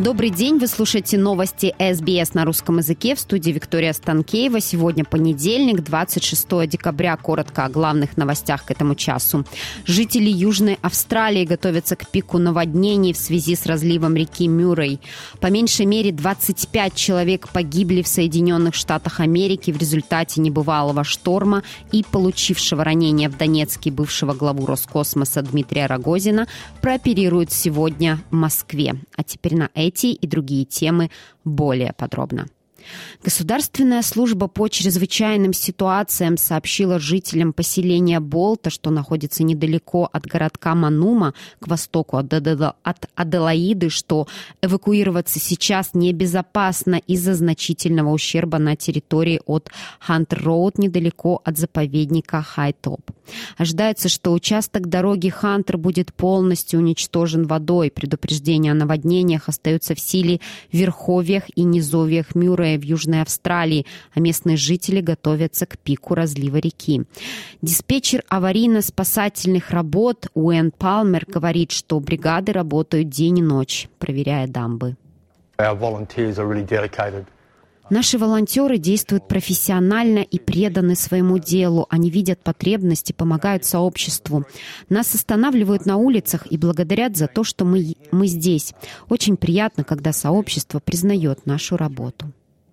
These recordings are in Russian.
Добрый день, вы слушаете новости СБС на русском языке в студии Виктория Станкеева. Сегодня понедельник, 26 декабря. Коротко о главных новостях к этому часу. Жители Южной Австралии готовятся к пику наводнений в связи с разливом реки Мюррей. По меньшей мере 25 человек погибли в Соединенных Штатах Америки в результате небывалого шторма и получившего ранения в Донецке бывшего главу Роскосмоса Дмитрия Рогозина прооперируют сегодня в Москве. А теперь на эти эти и другие темы более подробно. Государственная служба по чрезвычайным ситуациям сообщила жителям поселения Болта, что находится недалеко от городка Манума, к востоку от Аделаиды, что эвакуироваться сейчас небезопасно из-за значительного ущерба на территории от Хантер-Роуд, недалеко от заповедника Хайтоп. Ожидается, что участок дороги Хантер будет полностью уничтожен водой. Предупреждения о наводнениях остаются в силе в верховьях и низовьях Мюррея в Южной Австралии, а местные жители готовятся к пику разлива реки. Диспетчер аварийно-спасательных работ Уэн Палмер говорит, что бригады работают день и ночь, проверяя дамбы. Наши волонтеры действуют профессионально и преданы своему делу. Они видят потребности, помогают сообществу. Нас останавливают на улицах и благодарят за то, что мы, мы здесь. Очень приятно, когда сообщество признает нашу работу.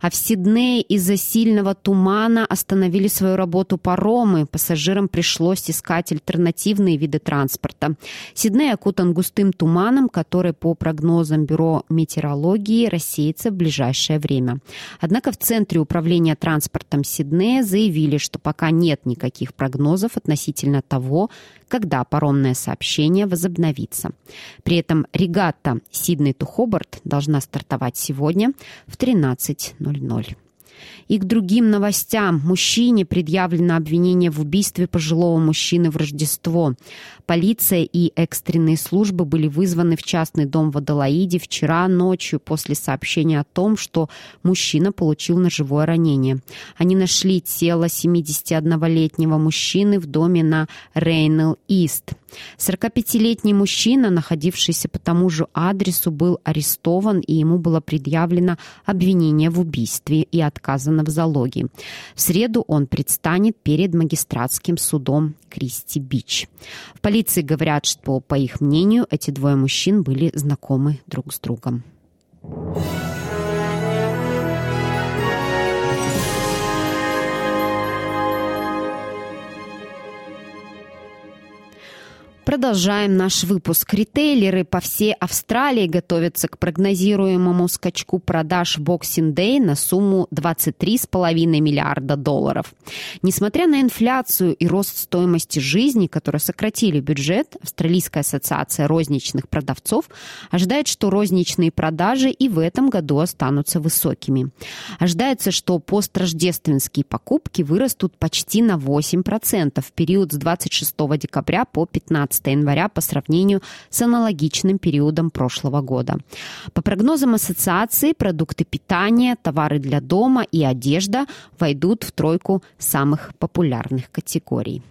А в Сиднее из-за сильного тумана остановили свою работу паромы. Пассажирам пришлось искать альтернативные виды транспорта. Сидней окутан густым туманом, который, по прогнозам Бюро метеорологии, рассеется в ближайшее время. Однако в Центре управления транспортом Сиднея заявили, что пока нет никаких прогнозов относительно того, когда паромное сообщение возобновится. При этом регата Сидней-Тухобарт должна стартовать сегодня в 13.00. 00. И к другим новостям. Мужчине предъявлено обвинение в убийстве пожилого мужчины в Рождество. Полиция и экстренные службы были вызваны в частный дом в Адалаиде вчера ночью после сообщения о том, что мужчина получил ножевое ранение. Они нашли тело 71-летнего мужчины в доме на Рейнелл-Ист. 45-летний мужчина, находившийся по тому же адресу, был арестован, и ему было предъявлено обвинение в убийстве и отказано в залоге. В среду он предстанет перед магистратским судом Кристи-Бич. В полиции говорят, что, по их мнению, эти двое мужчин были знакомы друг с другом. Продолжаем наш выпуск. Ритейлеры по всей Австралии готовятся к прогнозируемому скачку продаж Boxing Day на сумму 23,5 миллиарда долларов. Несмотря на инфляцию и рост стоимости жизни, которые сократили бюджет, Австралийская ассоциация розничных продавцов ожидает, что розничные продажи и в этом году останутся высокими. Ожидается, что построждественские покупки вырастут почти на 8% в период с 26 декабря по 15 января по сравнению с аналогичным периодом прошлого года. По прогнозам ассоциации, продукты питания, товары для дома и одежда войдут в тройку самых популярных категорий.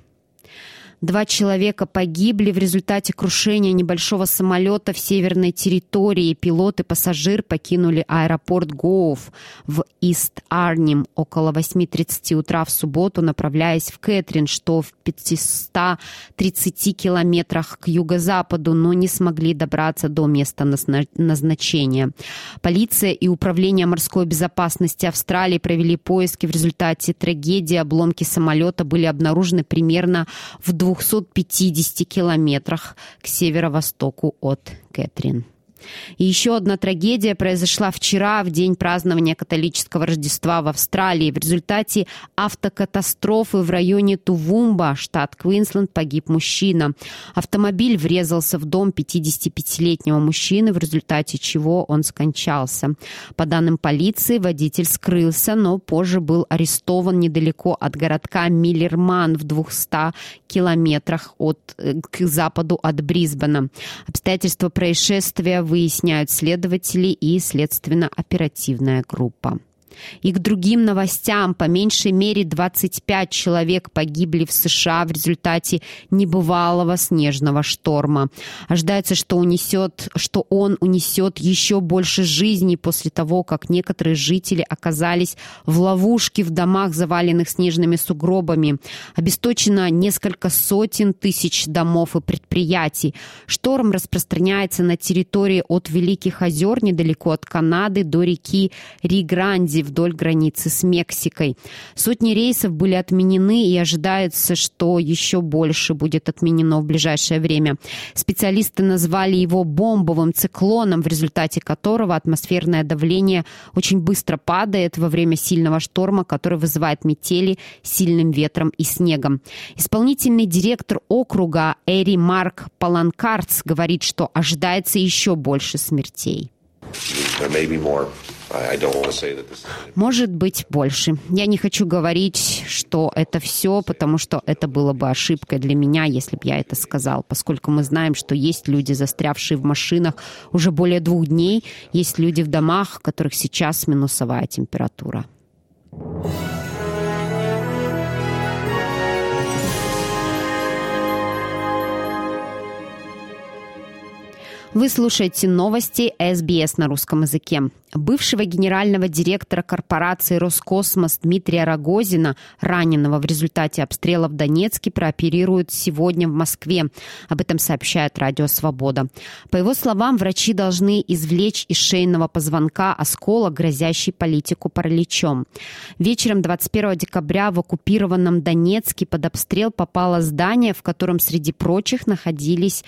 Два человека погибли в результате крушения небольшого самолета в северной территории. Пилот и пассажир покинули аэропорт Гоуф в Ист-Арнем около 8.30 утра в субботу, направляясь в Кэтрин, что в 530 километрах к юго-западу, но не смогли добраться до места назначения. Полиция и Управление морской безопасности Австралии провели поиски. В результате трагедии обломки самолета были обнаружены примерно в двух 250 километрах к северо-востоку от Кэтрин. И еще одна трагедия произошла вчера, в день празднования католического Рождества в Австралии. В результате автокатастрофы в районе Тувумба, штат Квинсленд, погиб мужчина. Автомобиль врезался в дом 55-летнего мужчины, в результате чего он скончался. По данным полиции, водитель скрылся, но позже был арестован недалеко от городка Миллерман в 200 километрах от, э, к западу от Брисбена. Обстоятельства происшествия выясняют следователи и следственно-оперативная группа. И к другим новостям. По меньшей мере 25 человек погибли в США в результате небывалого снежного шторма. Ожидается, что, унесет, что он унесет еще больше жизней после того, как некоторые жители оказались в ловушке в домах, заваленных снежными сугробами. Обесточено несколько сотен тысяч домов и предприятий. Шторм распространяется на территории от Великих озер недалеко от Канады до реки Ригранди вдоль границы с Мексикой. Сотни рейсов были отменены и ожидается, что еще больше будет отменено в ближайшее время. Специалисты назвали его бомбовым циклоном, в результате которого атмосферное давление очень быстро падает во время сильного шторма, который вызывает метели сильным ветром и снегом. Исполнительный директор округа Эри Марк Паланкартс говорит, что ожидается еще больше смертей. Может быть, больше. Я не хочу говорить, что это все, потому что это было бы ошибкой для меня, если бы я это сказал, поскольку мы знаем, что есть люди, застрявшие в машинах уже более двух дней, есть люди в домах, у которых сейчас минусовая температура. Вы слушаете новости СБС на русском языке. Бывшего генерального директора корпорации «Роскосмос» Дмитрия Рогозина, раненого в результате обстрела в Донецке, прооперируют сегодня в Москве. Об этом сообщает Радио «Свобода». По его словам, врачи должны извлечь из шейного позвонка осколок, грозящий политику параличом. Вечером 21 декабря в оккупированном Донецке под обстрел попало здание, в котором среди прочих находились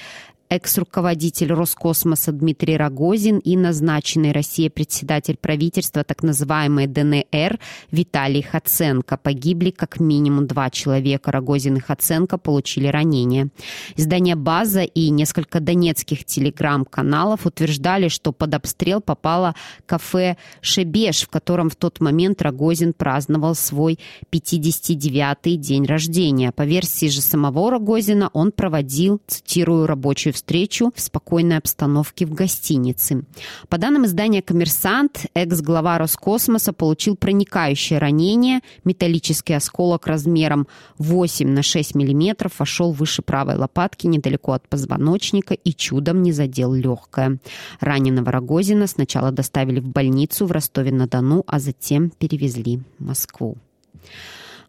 экс-руководитель Роскосмоса Дмитрий Рогозин и назначенный Россией председатель правительства так называемой ДНР Виталий Хаценко. Погибли как минимум два человека. Рогозин и Хаценко получили ранения. Издание «База» и несколько донецких телеграм-каналов утверждали, что под обстрел попало кафе «Шебеш», в котором в тот момент Рогозин праздновал свой 59-й день рождения. По версии же самого Рогозина он проводил, цитирую, рабочую встречу в спокойной обстановке в гостинице. По данным издания «Коммерсант», экс-глава Роскосмоса получил проникающее ранение. Металлический осколок размером 8 на 6 миллиметров вошел выше правой лопатки недалеко от позвоночника и чудом не задел легкое. Раненого Рогозина сначала доставили в больницу в Ростове-на-Дону, а затем перевезли в Москву.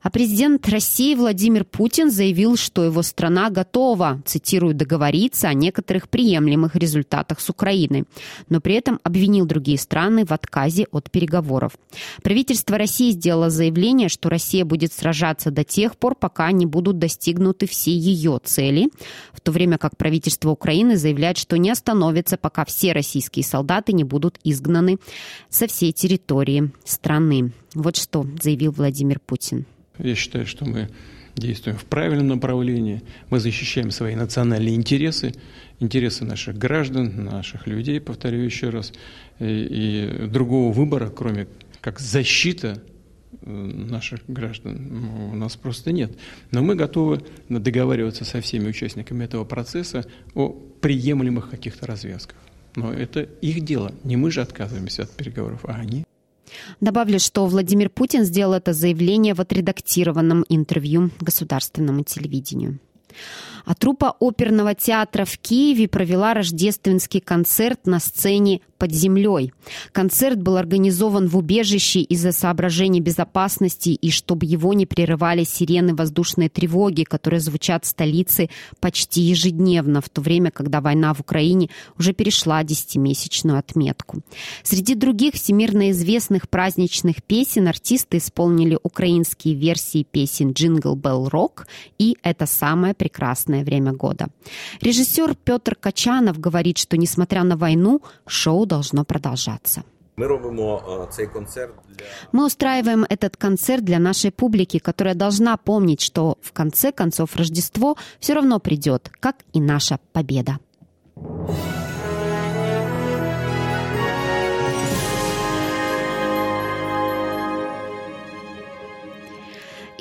А президент России Владимир Путин заявил, что его страна готова, цитирую, договориться о некоторых приемлемых результатах с Украиной, но при этом обвинил другие страны в отказе от переговоров. Правительство России сделало заявление, что Россия будет сражаться до тех пор, пока не будут достигнуты все ее цели, в то время как правительство Украины заявляет, что не остановится, пока все российские солдаты не будут изгнаны со всей территории страны. Вот что заявил Владимир Путин. Я считаю, что мы действуем в правильном направлении, мы защищаем свои национальные интересы, интересы наших граждан, наших людей, повторю еще раз, и, и другого выбора, кроме как защита э, наших граждан у нас просто нет. Но мы готовы договариваться со всеми участниками этого процесса о приемлемых каких-то развязках. Но это их дело. Не мы же отказываемся от переговоров, а они. Добавлю, что Владимир Путин сделал это заявление в отредактированном интервью государственному телевидению. А труппа оперного театра в Киеве провела рождественский концерт на сцене под землей. Концерт был организован в убежище из-за соображений безопасности и чтобы его не прерывали сирены воздушной тревоги, которые звучат в столице почти ежедневно, в то время, когда война в Украине уже перешла десятимесячную отметку. Среди других всемирно известных праздничных песен артисты исполнили украинские версии песен «Jingle Bell Rock» и «Это самое прекрасное время года». Режиссер Петр Качанов говорит, что, несмотря на войну, шоу должно продолжаться. Мы робимо цей концерт для... Мы устраиваем этот концерт для нашей публики, которая должна помнить, что в конце концов Рождество все равно придет, как и наша победа.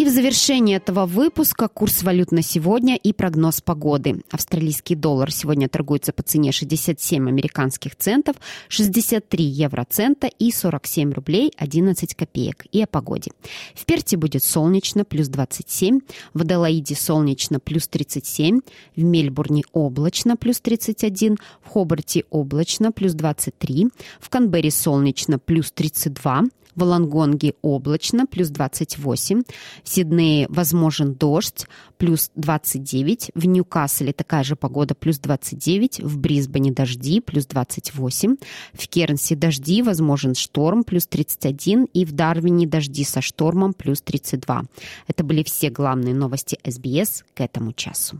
И в завершении этого выпуска курс валют на сегодня и прогноз погоды. Австралийский доллар сегодня торгуется по цене 67 американских центов, 63 евроцента и 47 рублей 11 копеек. И о погоде. В Перте будет солнечно, плюс 27, в Аделаиде солнечно, плюс 37, в Мельбурне облачно, плюс 31, в Хобарте облачно, плюс 23, в Канберре солнечно, плюс 32, в Лонгонге облачно, плюс 28. В Сиднее возможен дождь, плюс 29. В Ньюкасселе такая же погода, плюс 29. В Брисбене дожди, плюс 28. В Кернсе дожди, возможен шторм, плюс 31. И в Дарвине дожди со штормом, плюс 32. Это были все главные новости СБС к этому часу.